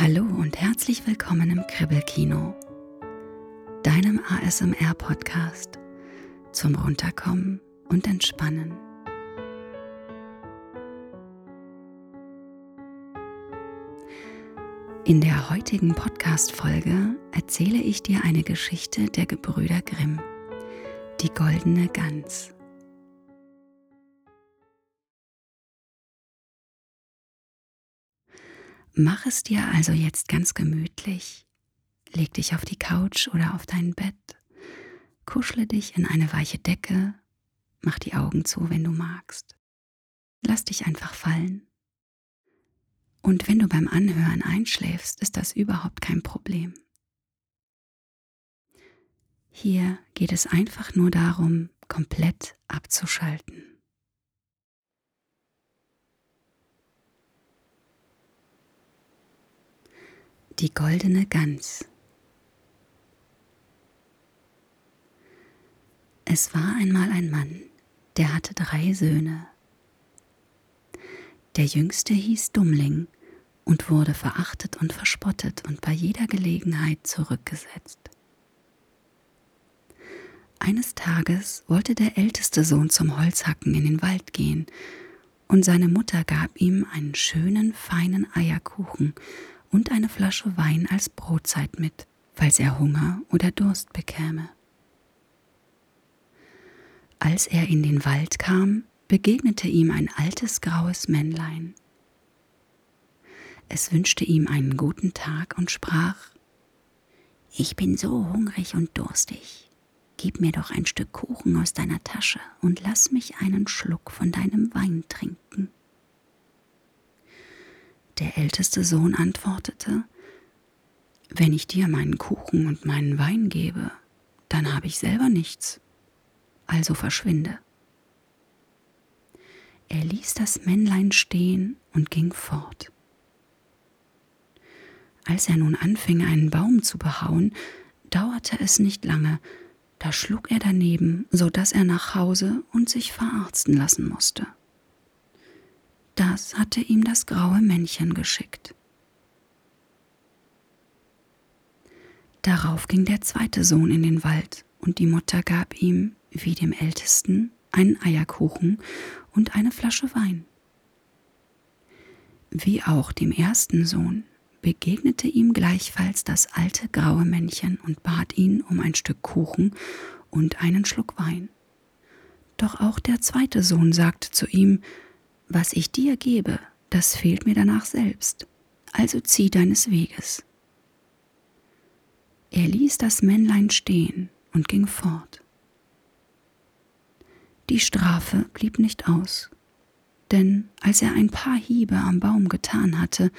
Hallo und herzlich willkommen im Kribbelkino, deinem ASMR-Podcast zum Runterkommen und Entspannen. In der heutigen Podcast-Folge erzähle ich dir eine Geschichte der Gebrüder Grimm, die goldene Gans. Mach es dir also jetzt ganz gemütlich. Leg dich auf die Couch oder auf dein Bett, kuschle dich in eine weiche Decke, mach die Augen zu, wenn du magst. Lass dich einfach fallen. Und wenn du beim Anhören einschläfst, ist das überhaupt kein Problem. Hier geht es einfach nur darum, komplett abzuschalten. Die goldene Gans. Es war einmal ein Mann, der hatte drei Söhne. Der jüngste hieß Dummling und wurde verachtet und verspottet und bei jeder Gelegenheit zurückgesetzt. Eines Tages wollte der älteste Sohn zum Holzhacken in den Wald gehen, und seine Mutter gab ihm einen schönen, feinen Eierkuchen und eine Flasche Wein als Brotzeit mit, falls er Hunger oder Durst bekäme. Als er in den Wald kam, begegnete ihm ein altes graues Männlein. Es wünschte ihm einen guten Tag und sprach Ich bin so hungrig und durstig. Gib mir doch ein Stück Kuchen aus deiner Tasche und lass mich einen Schluck von deinem Wein trinken. Der älteste Sohn antwortete, Wenn ich dir meinen Kuchen und meinen Wein gebe, dann habe ich selber nichts, also verschwinde. Er ließ das Männlein stehen und ging fort. Als er nun anfing, einen Baum zu behauen, dauerte es nicht lange, da schlug er daneben, so dass er nach Hause und sich verarzten lassen musste. Das hatte ihm das graue Männchen geschickt. Darauf ging der zweite Sohn in den Wald, und die Mutter gab ihm, wie dem Ältesten, einen Eierkuchen und eine Flasche Wein. Wie auch dem ersten Sohn begegnete ihm gleichfalls das alte graue Männchen und bat ihn um ein Stück Kuchen und einen Schluck Wein. Doch auch der zweite Sohn sagte zu ihm, was ich dir gebe, das fehlt mir danach selbst, also zieh deines Weges. Er ließ das Männlein stehen und ging fort. Die Strafe blieb nicht aus, denn als er ein paar Hiebe am Baum getan hatte,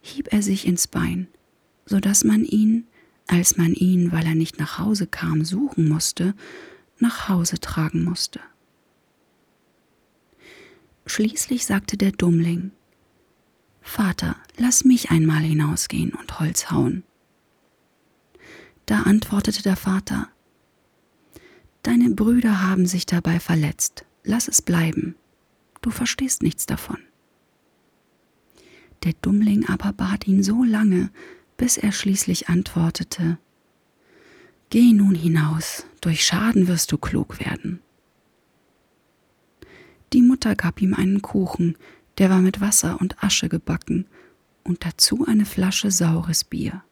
hieb er sich ins Bein, so dass man ihn, als man ihn, weil er nicht nach Hause kam, suchen musste, nach Hause tragen musste. Schließlich sagte der Dummling Vater, lass mich einmal hinausgehen und Holz hauen. Da antwortete der Vater Deine Brüder haben sich dabei verletzt, lass es bleiben, du verstehst nichts davon. Der Dummling aber bat ihn so lange, bis er schließlich antwortete Geh nun hinaus, durch Schaden wirst du klug werden. Die Mutter gab ihm einen Kuchen, der war mit Wasser und Asche gebacken, und dazu eine Flasche saures Bier.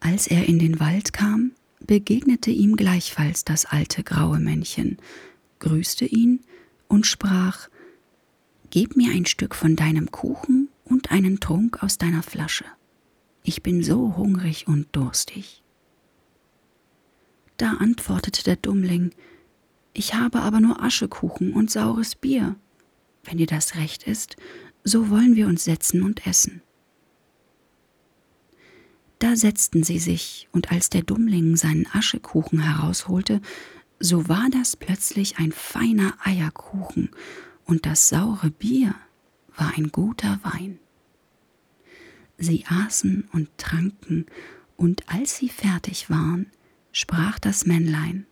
Als er in den Wald kam, begegnete ihm gleichfalls das alte graue Männchen, grüßte ihn und sprach Gib mir ein Stück von deinem Kuchen und einen Trunk aus deiner Flasche. Ich bin so hungrig und durstig. Da antwortete der Dummling ich habe aber nur Aschekuchen und saures Bier. Wenn dir das recht ist, so wollen wir uns setzen und essen. Da setzten sie sich, und als der Dummling seinen Aschekuchen herausholte, so war das plötzlich ein feiner Eierkuchen, und das saure Bier war ein guter Wein. Sie aßen und tranken, und als sie fertig waren, sprach das Männlein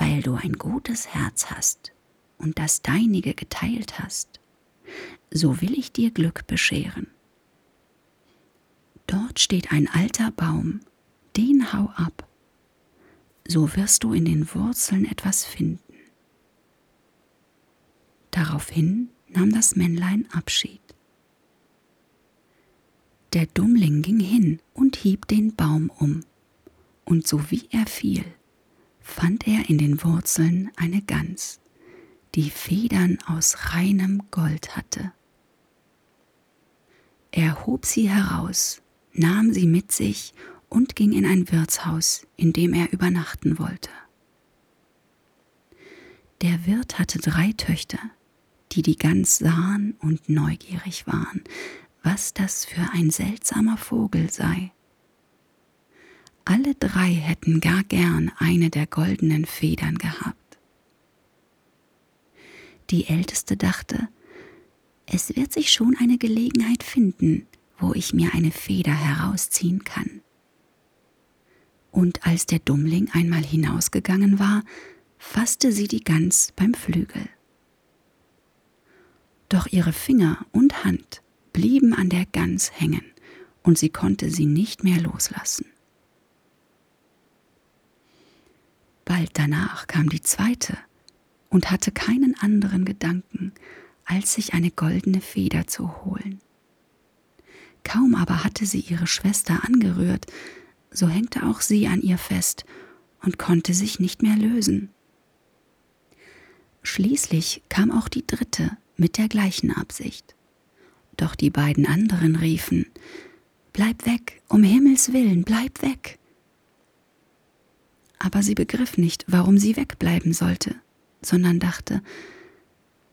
weil du ein gutes Herz hast und das deinige geteilt hast, so will ich dir Glück bescheren. Dort steht ein alter Baum, den hau ab, so wirst du in den Wurzeln etwas finden. Daraufhin nahm das Männlein Abschied. Der Dummling ging hin und hieb den Baum um, und so wie er fiel, fand er in den Wurzeln eine Gans, die Federn aus reinem Gold hatte. Er hob sie heraus, nahm sie mit sich und ging in ein Wirtshaus, in dem er übernachten wollte. Der Wirt hatte drei Töchter, die die Gans sahen und neugierig waren, was das für ein seltsamer Vogel sei. Alle drei hätten gar gern eine der goldenen Federn gehabt. Die älteste dachte, es wird sich schon eine Gelegenheit finden, wo ich mir eine Feder herausziehen kann. Und als der Dummling einmal hinausgegangen war, fasste sie die Gans beim Flügel. Doch ihre Finger und Hand blieben an der Gans hängen, und sie konnte sie nicht mehr loslassen. Bald danach kam die zweite und hatte keinen anderen Gedanken, als sich eine goldene Feder zu holen. Kaum aber hatte sie ihre Schwester angerührt, so hängte auch sie an ihr fest und konnte sich nicht mehr lösen. Schließlich kam auch die dritte mit der gleichen Absicht. Doch die beiden anderen riefen Bleib weg, um Himmels willen, bleib weg. Aber sie begriff nicht, warum sie wegbleiben sollte, sondern dachte,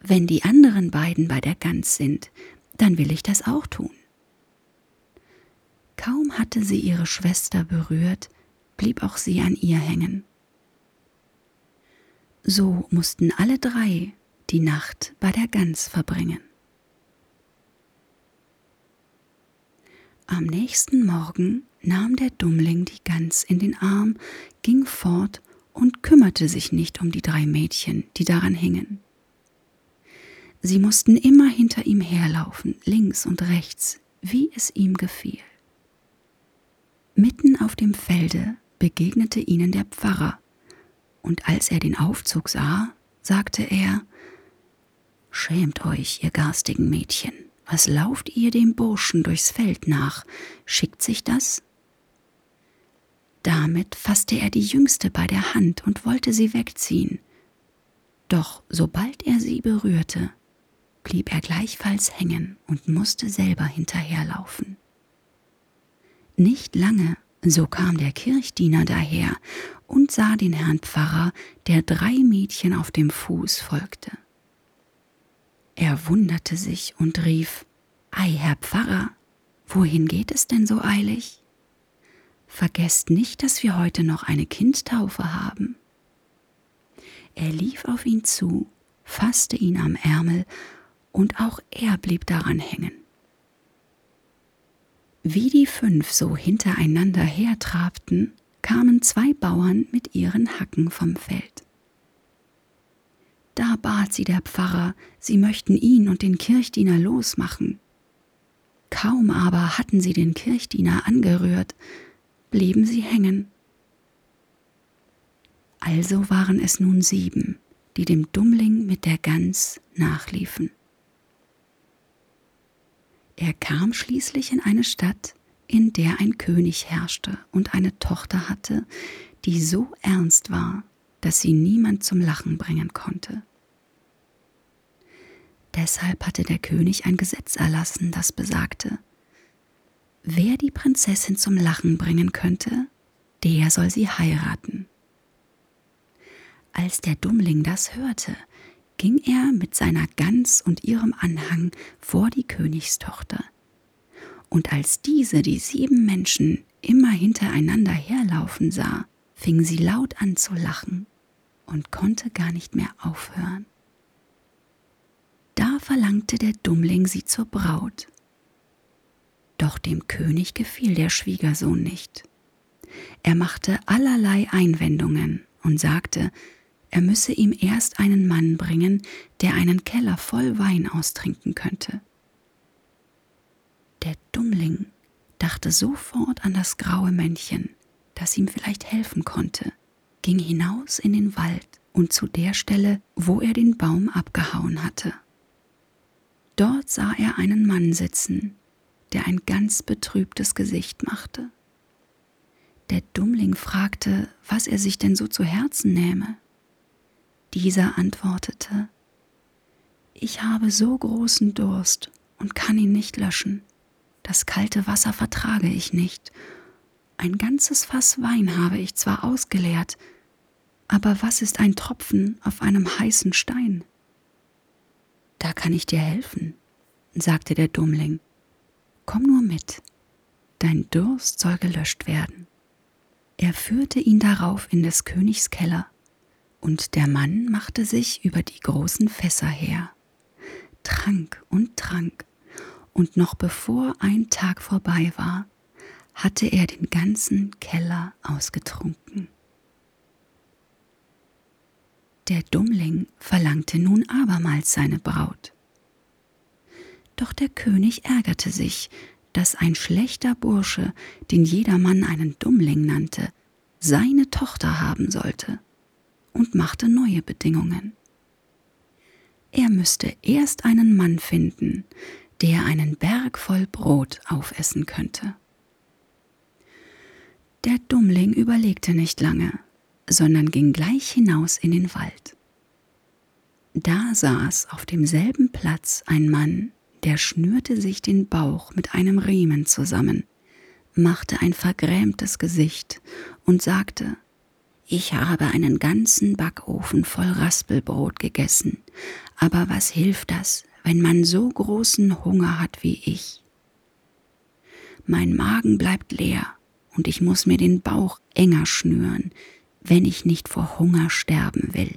wenn die anderen beiden bei der Gans sind, dann will ich das auch tun. Kaum hatte sie ihre Schwester berührt, blieb auch sie an ihr hängen. So mussten alle drei die Nacht bei der Gans verbringen. Am nächsten Morgen nahm der Dummling die Gans in den Arm, ging fort und kümmerte sich nicht um die drei Mädchen, die daran hingen. Sie mussten immer hinter ihm herlaufen, links und rechts, wie es ihm gefiel. Mitten auf dem Felde begegnete ihnen der Pfarrer, und als er den Aufzug sah, sagte er Schämt euch, ihr garstigen Mädchen, was lauft ihr dem Burschen durchs Feld nach? Schickt sich das? Damit fasste er die Jüngste bei der Hand und wollte sie wegziehen. Doch sobald er sie berührte, blieb er gleichfalls hängen und musste selber hinterherlaufen. Nicht lange, so kam der Kirchdiener daher und sah den Herrn Pfarrer, der drei Mädchen auf dem Fuß folgte. Er wunderte sich und rief Ei, Herr Pfarrer, wohin geht es denn so eilig? Vergesst nicht, dass wir heute noch eine Kindtaufe haben. Er lief auf ihn zu, fasste ihn am Ärmel, und auch er blieb daran hängen. Wie die fünf so hintereinander hertrabten, kamen zwei Bauern mit ihren Hacken vom Feld. Da bat sie der Pfarrer, sie möchten ihn und den Kirchdiener losmachen. Kaum aber hatten sie den Kirchdiener angerührt, blieben sie hängen. Also waren es nun sieben, die dem Dummling mit der Gans nachliefen. Er kam schließlich in eine Stadt, in der ein König herrschte und eine Tochter hatte, die so ernst war, dass sie niemand zum Lachen bringen konnte. Deshalb hatte der König ein Gesetz erlassen, das besagte, wer die Prinzessin zum Lachen bringen könnte, der soll sie heiraten. Als der Dummling das hörte, ging er mit seiner Gans und ihrem Anhang vor die Königstochter. Und als diese die sieben Menschen immer hintereinander herlaufen sah, fing sie laut an zu lachen und konnte gar nicht mehr aufhören. Da verlangte der Dummling sie zur Braut. Doch dem König gefiel der Schwiegersohn nicht. Er machte allerlei Einwendungen und sagte, er müsse ihm erst einen Mann bringen, der einen Keller voll Wein austrinken könnte. Dummling dachte sofort an das graue Männchen, das ihm vielleicht helfen konnte, ging hinaus in den Wald und zu der Stelle, wo er den Baum abgehauen hatte. Dort sah er einen Mann sitzen, der ein ganz betrübtes Gesicht machte. Der Dummling fragte, was er sich denn so zu Herzen nähme. Dieser antwortete, Ich habe so großen Durst und kann ihn nicht löschen. Das kalte Wasser vertrage ich nicht. Ein ganzes Fass Wein habe ich zwar ausgeleert, aber was ist ein Tropfen auf einem heißen Stein? Da kann ich dir helfen, sagte der Dummling. Komm nur mit, dein Durst soll gelöscht werden. Er führte ihn darauf in des Königs Keller, und der Mann machte sich über die großen Fässer her, trank und trank, und noch bevor ein Tag vorbei war, hatte er den ganzen Keller ausgetrunken. Der Dummling verlangte nun abermals seine Braut. Doch der König ärgerte sich, dass ein schlechter Bursche, den jedermann einen Dummling nannte, seine Tochter haben sollte und machte neue Bedingungen. Er müsste erst einen Mann finden, der einen Berg voll Brot aufessen könnte. Der Dummling überlegte nicht lange, sondern ging gleich hinaus in den Wald. Da saß auf demselben Platz ein Mann, der schnürte sich den Bauch mit einem Riemen zusammen, machte ein vergrämtes Gesicht und sagte, ich habe einen ganzen Backofen voll Raspelbrot gegessen, aber was hilft das, wenn man so großen Hunger hat wie ich? Mein Magen bleibt leer und ich muss mir den Bauch enger schnüren, wenn ich nicht vor Hunger sterben will.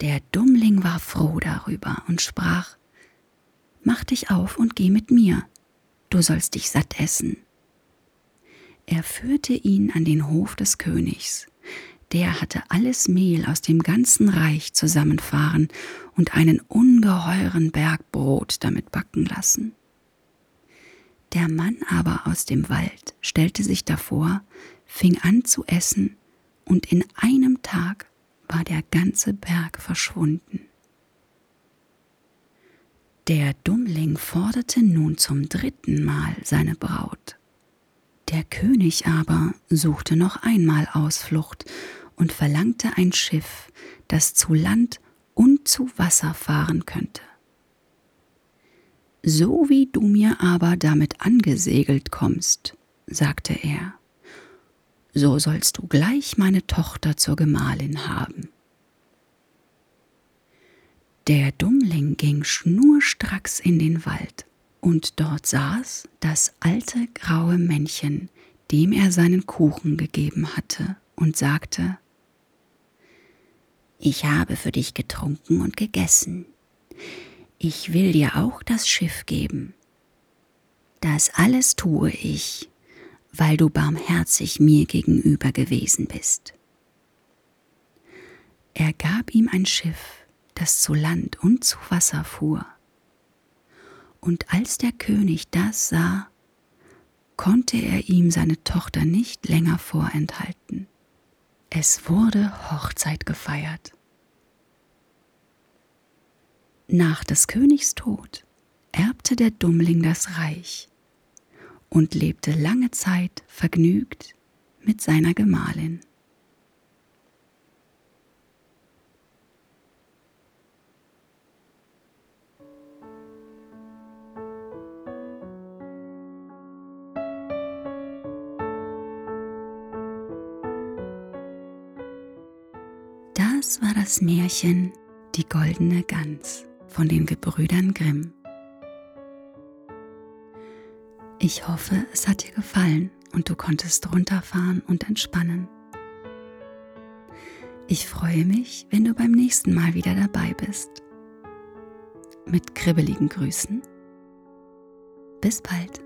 Der Dummling war froh darüber und sprach, Mach dich auf und geh mit mir, du sollst dich satt essen. Er führte ihn an den Hof des Königs. Der hatte alles Mehl aus dem ganzen Reich zusammenfahren und einen ungeheuren Berg Brot damit backen lassen. Der Mann aber aus dem Wald stellte sich davor, fing an zu essen, und in einem Tag war der ganze Berg verschwunden. Der Dummling forderte nun zum dritten Mal seine Braut. Der König aber suchte noch einmal Ausflucht und verlangte ein Schiff, das zu Land und zu Wasser fahren könnte. So wie du mir aber damit angesegelt kommst, sagte er, so sollst du gleich meine Tochter zur Gemahlin haben. Der Dummling ging schnurstracks in den Wald, und dort saß das alte graue Männchen, dem er seinen Kuchen gegeben hatte, und sagte Ich habe für dich getrunken und gegessen. Ich will dir auch das Schiff geben. Das alles tue ich, weil du barmherzig mir gegenüber gewesen bist. Er gab ihm ein Schiff, das zu Land und zu Wasser fuhr. Und als der König das sah, konnte er ihm seine Tochter nicht länger vorenthalten. Es wurde Hochzeit gefeiert. Nach des Königs Tod erbte der Dummling das Reich und lebte lange Zeit vergnügt mit seiner Gemahlin. Das Märchen Die goldene Gans von den Gebrüdern Grimm. Ich hoffe, es hat dir gefallen und du konntest runterfahren und entspannen. Ich freue mich, wenn du beim nächsten Mal wieder dabei bist. Mit kribbeligen Grüßen. Bis bald.